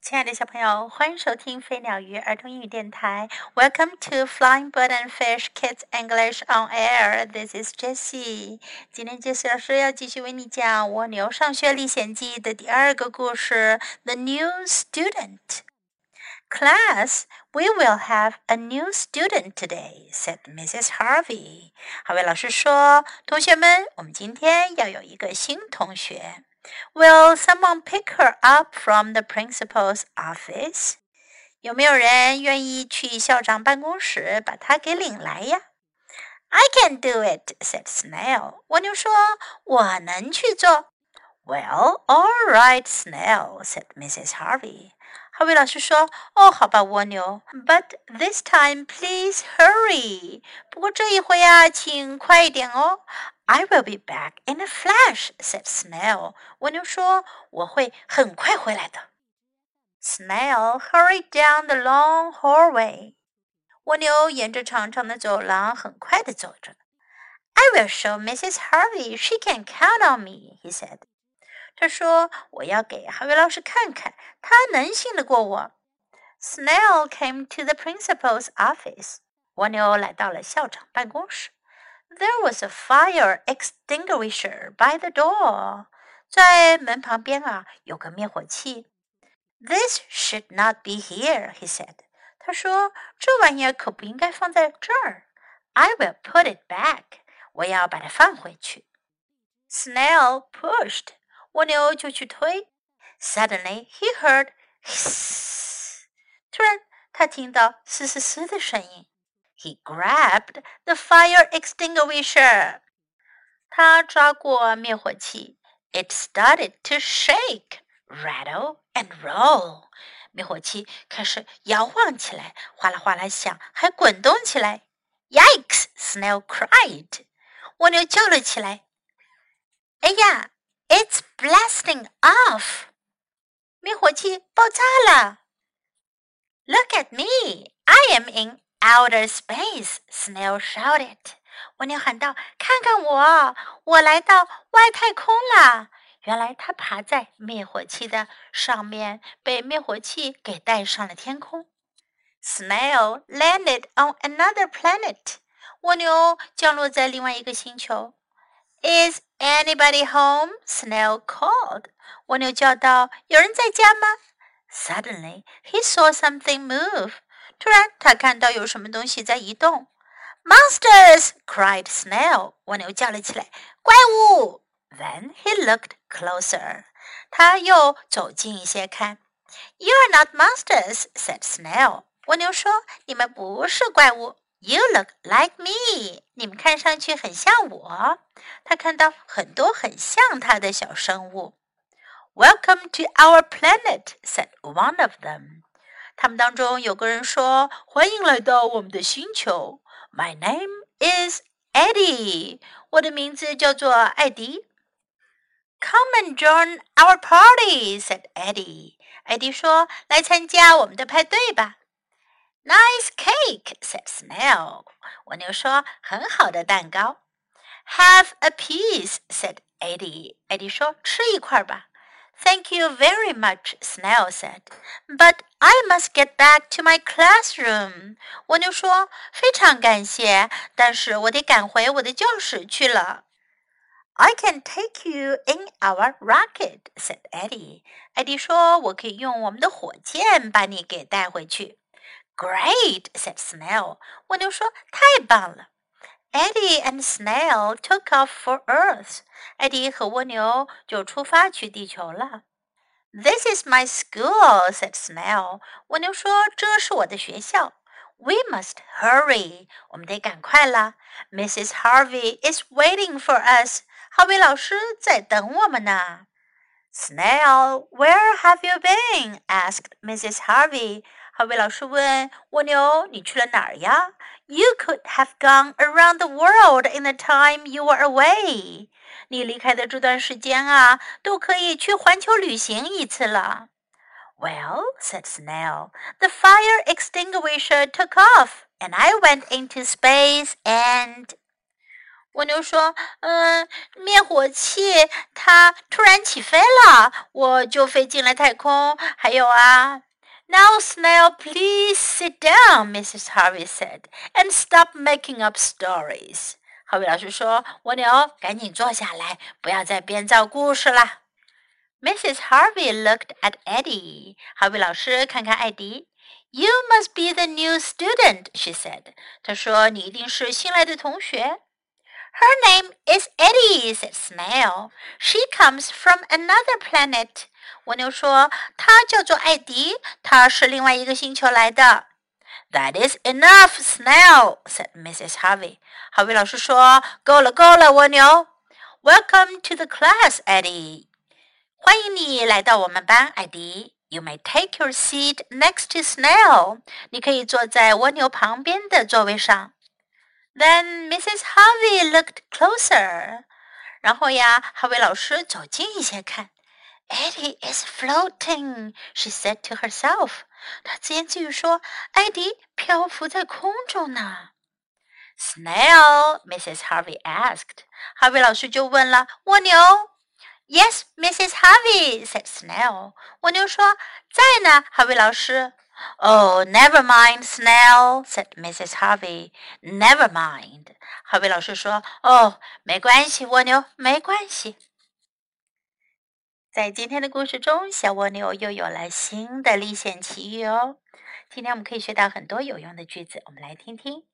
亲爱的小朋友，欢迎收听飞鸟鱼儿童英语电台。Welcome to Flying Bird and Fish Kids English on Air. This is Jessie. 今天 Jessie 老师要继续为你讲《蜗牛上学历险记》的第二个故事《The New Student》。Class, we will have a new student today," said Mrs. Harvey. 哈维老师说：“同学们，我们今天要有一个新同学。” Will someone pick her up from the principal's office? 有没有人愿意去校长办公室把她给领来呀？I can do it," said Snail. 蜗牛说：“我能去做。” Well, all right, Snail," said Mrs. Harvey. 哈维老师说：“哦，好吧，蜗牛。But this time, please hurry. 不过这一回啊，请快一点哦。 I will be back in a flash," said Snail. 蜗牛说：“我会很快回来的。” Snail hurried down the long hallway. 蜗牛沿着长长的走廊很快地走着。I will show Mrs. Harvey she can count on me," he said. 他说：“我要给哈维老师看看，他能信得过我。” Snail came to the principal's office. 蜗牛来到了校长办公室。 There was a fire extinguisher by the door. 在门旁边啊，有个灭火器。This should not be here, he said. 他说：“这玩意儿可不应该放在这儿。I will put it back. 我要把它放回去。” Snail pushed 蜗牛就去推。Suddenly he heard hiss. 突然，他听到嘶嘶嘶的声音。 He grabbed the fire extinguisher. 他抓过灭火器。It started to shake, rattle, and roll. 灭火器开始摇晃起来，哗啦哗啦响，还滚动起来。Yikes! Snail cried. 蜗牛叫了起来。哎呀！it's blasting off. 灭火器爆炸了。Look at me. I am in outer space, Snail shouted. 蜗牛喊道：“看看我，我来到外太空了。”原来它爬在灭火器的上面，被灭火器给带上了天空。Snail landed on another planet. 蜗牛降落在另外一个星球。Is anybody home? Snail called. 蜗牛叫道：“有人在家吗？” Suddenly he saw something move. 突然，他看到有什么东西在移动。Monsters! cried Snail. 蜗牛叫了起来：“怪物！” Then he looked closer. 他又走近一些看。You are not monsters, said Snail. 蜗牛说：“你们不是怪物。” You look like me. 你们看上去很像我。他看到很多很像他的小生物。Welcome to our planet, said one of them. 他们当中有个人说：“欢迎来到我们的星球。” My name is Eddie. 我的名字叫做艾迪。Come and join our party, said Eddie. 艾迪说：“来参加我们的派对吧。” Nice cake," said Snail. 蜗牛说：“很好的蛋糕。” Have a piece," said Eddie. 艾迪说：“吃一块吧。” Thank you very much, Snail said. But I must get back to my classroom. 蜗牛说：“非常感谢，但是我得赶回我的教室去了。” I can take you in our rocket," said Eddie. 艾迪说：“我可以用我们的火箭把你给带回去。” Great, said Snail. 蜗牛说：“太棒了。” Eddie and Snail took off for Earth. 艾迪和蜗牛就出发去地球了。 this is my school," said Snail. 蜗牛说：“这是我的学校。” We must hurry. 我们得赶快啦. Mrs. Harvey is waiting for us. 哈维老师在等我们呢。Snail, where have you been? asked Mrs. Harvey。哈维老师问蜗牛：“你去了哪儿呀？”You could have gone around the world in the time you were away。你离开的这段时间啊，都可以去环球旅行一次了。Well, said Snail, the fire extinguisher took off, and I went into space and. 蜗牛说：“嗯，灭火器它突然起飞了，我就飞进了太空。还有啊。” Now, Snail, please sit down, Mrs. Harvey said, and stop making up stories. 哈维老师说：“蜗牛，赶紧坐下来，不要再编造故事了。” Mrs. Harvey looked at Eddie. 哈维老师看看艾迪。You must be the new student, she said. 她说：“你一定是新来的同学。” Her name is Eddie, said Snail. She comes from another planet. 蜗牛说：“她叫做艾迪，她是另外一个星球来的。” That is enough, Snail," said Mrs. Harvey. 哈维老师说：“够了，够了，蜗牛。” Welcome to the class, Eddie. 欢迎你来到我们班，艾迪。You may take your seat next to Snail. 你可以坐在蜗牛旁边的座位上。 Then Mrs. Harvey looked closer. 然后呀，哈维老师走近一些看。Eddie is floating, she said to herself. 她自言自语说：“艾迪漂浮在空中呢。” Snail, Mrs. Harvey asked. 哈维老师就问了：“蜗牛？” Yes, Mrs. Harvey, said Snail. 蜗牛说：“在呢。”哈维老师。 Oh, never mind, Snail, said Mrs. Harvey. Never mind. 哈维老师说：“哦，没关系，蜗牛，没关系。”在今天的故事中，小蜗牛又有了新的历险奇遇哦。今天我们可以学到很多有用的句子，我们来听听。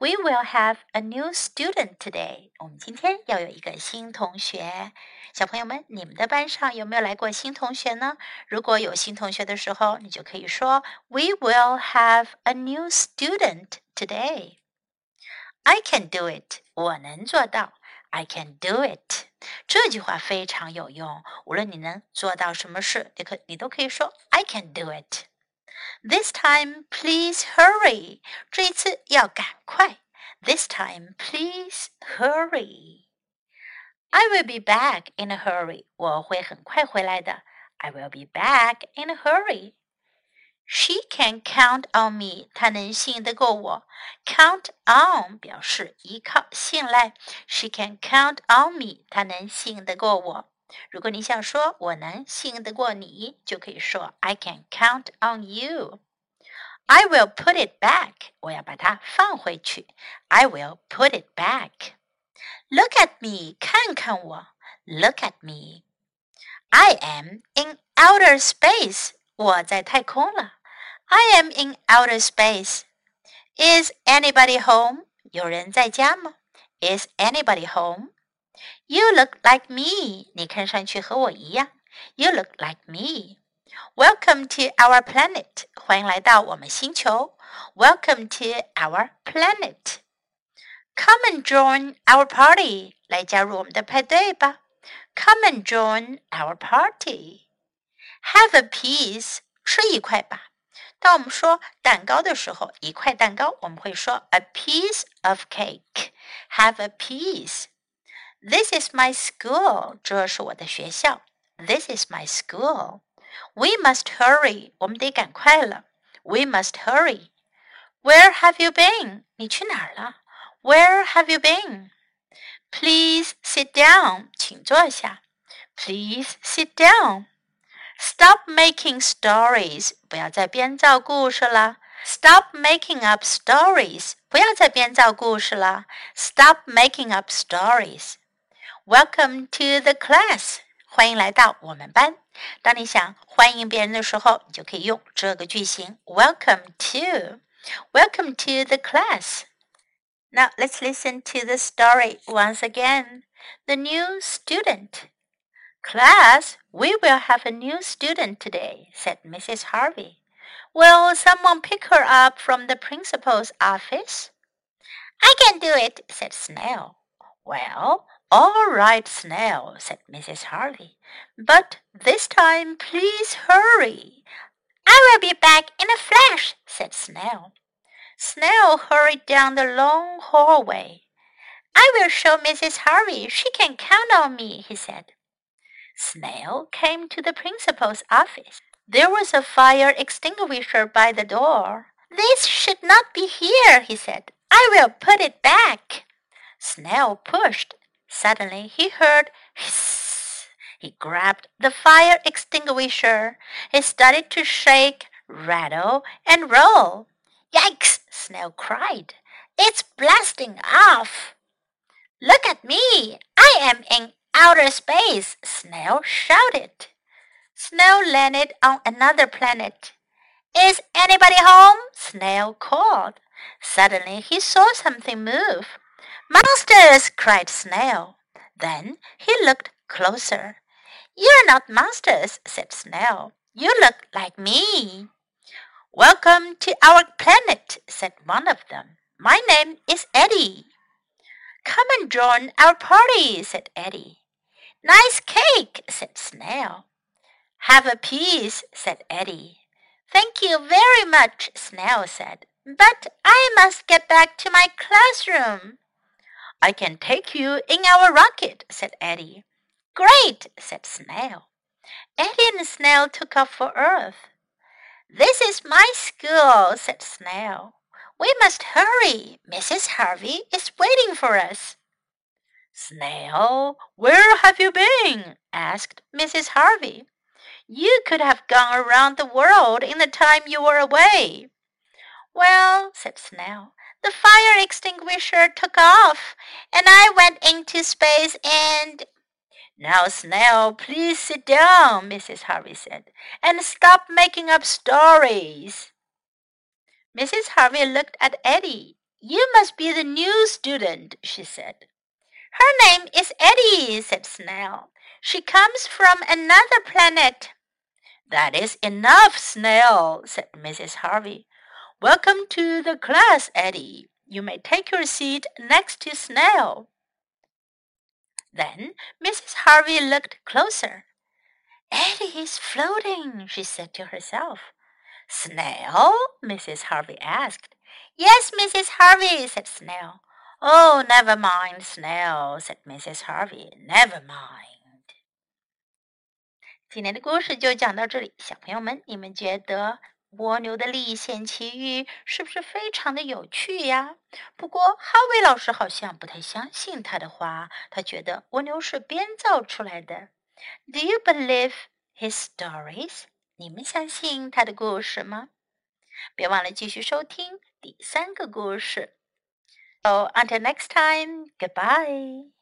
We will have a new student today。我们今天要有一个新同学。小朋友们，你们的班上有没有来过新同学呢？如果有新同学的时候，你就可以说 We will have a new student today。I can do it。我能做到。I can do it。这句话非常有用，无论你能做到什么事，你可你都可以说 I can do it。 This time, please hurry。这一次要赶快。This time, please hurry。I will be back in a hurry。我会很快回来的。I will be back in a hurry。She can count on me，她能信得过我。Count on 表示依靠、信赖。She can count on me，她能信得过我。 如果你想说我能信得过你，就可以说 I can count on you。I will put it back，我要把它放回去。I will put it back。Look at me，看看我。Look at me。I am in outer space，我在太空了。I am in outer space. Is anybody home? 有人在家吗？Is anybody home? You look like me. 你看上去和我一样。You look like me. Welcome to our planet. 欢迎来到我们星球。Welcome to our planet. Come and join our party. 来加入我们的派对吧。Come and join our party. Have a piece. 吃一块吧。当我们说蛋糕的时候，一块蛋糕，我们会说 a piece of cake. Have a piece. This is my school. 这是我的学校。This is my school. We must hurry. 我们得赶快了。We must hurry. Where have you been? 你去哪儿了？Where have you been? Please sit down. 请坐下。Please sit down. Stop making stories，不要再编造故事了。Stop making up stories，不要再编造故事了。Stop making up stories。 Welcome to the class，欢迎来到我们班。当你想欢迎别人的时候，你就可以用这个句型：Welcome to。Welcome to the class. Now let's listen to the story once again. The new student. Class, we will have a new student today, said Mrs. Harvey. Will someone pick her up from the principal's office? I can do it, said Snail. Well, all right, Snail, said Mrs. Harvey. But this time, please hurry. I will be back in a flash, said Snail. Snail hurried down the long hallway. I will show Mrs. Harvey she can count on me, he said. Snail came to the principal's office. There was a fire extinguisher by the door. This should not be here, he said. I will put it back. Snail pushed. Suddenly he heard hiss. He grabbed the fire extinguisher. It started to shake, rattle, and roll. Yikes! Snail cried. It's blasting off. Look at me! I am in outer space, Snail shouted. Snail landed on another planet. Is anybody home? Snail called. Suddenly he saw something move. Monsters! cried Snail. Then he looked closer. You're not monsters, said Snail. You look like me. Welcome to our planet, said one of them. My name is Eddie. Come and join our party, said Eddie. Nice cake, said Snail. Have a piece, said Eddie. Thank you very much, Snail said. But I must get back to my classroom. I can take you in our rocket, said Eddie. Great, said Snail. Eddie and Snail took off for Earth. This is my school, said Snail. We must hurry. Mrs. Harvey is waiting for us. Snail, where have you been? asked Mrs. Harvey. You could have gone around the world in the time you were away. Well, said Snail, the fire extinguisher took off, and I went into space and. Now, Snail, please sit down, Mrs. Harvey said, and stop making up stories. Mrs. Harvey looked at Eddie. You must be the new student, she said. Her name is Eddie, said Snail. She comes from another planet. That is enough, Snail, said Mrs. Harvey. Welcome to the class, Eddie. You may take your seat next to Snail. Then Mrs. Harvey looked closer. Eddie is floating, she said to herself. Snail? Mrs. Harvey asked. Yes, Mrs. Harvey, said Snail. Oh, never mind, Snail, said Mrs. Harvey. Never mind. 今天的故事就讲到这里，小朋友们，你们觉得 蜗牛的历险奇遇是不是非常的有趣呀？不过哈维老师好像不太相信他的话，他觉得蜗牛是编造出来的。Do you believe his stories？你们相信他的故事吗？别忘了继续收听第三个故事。So until next time, goodbye.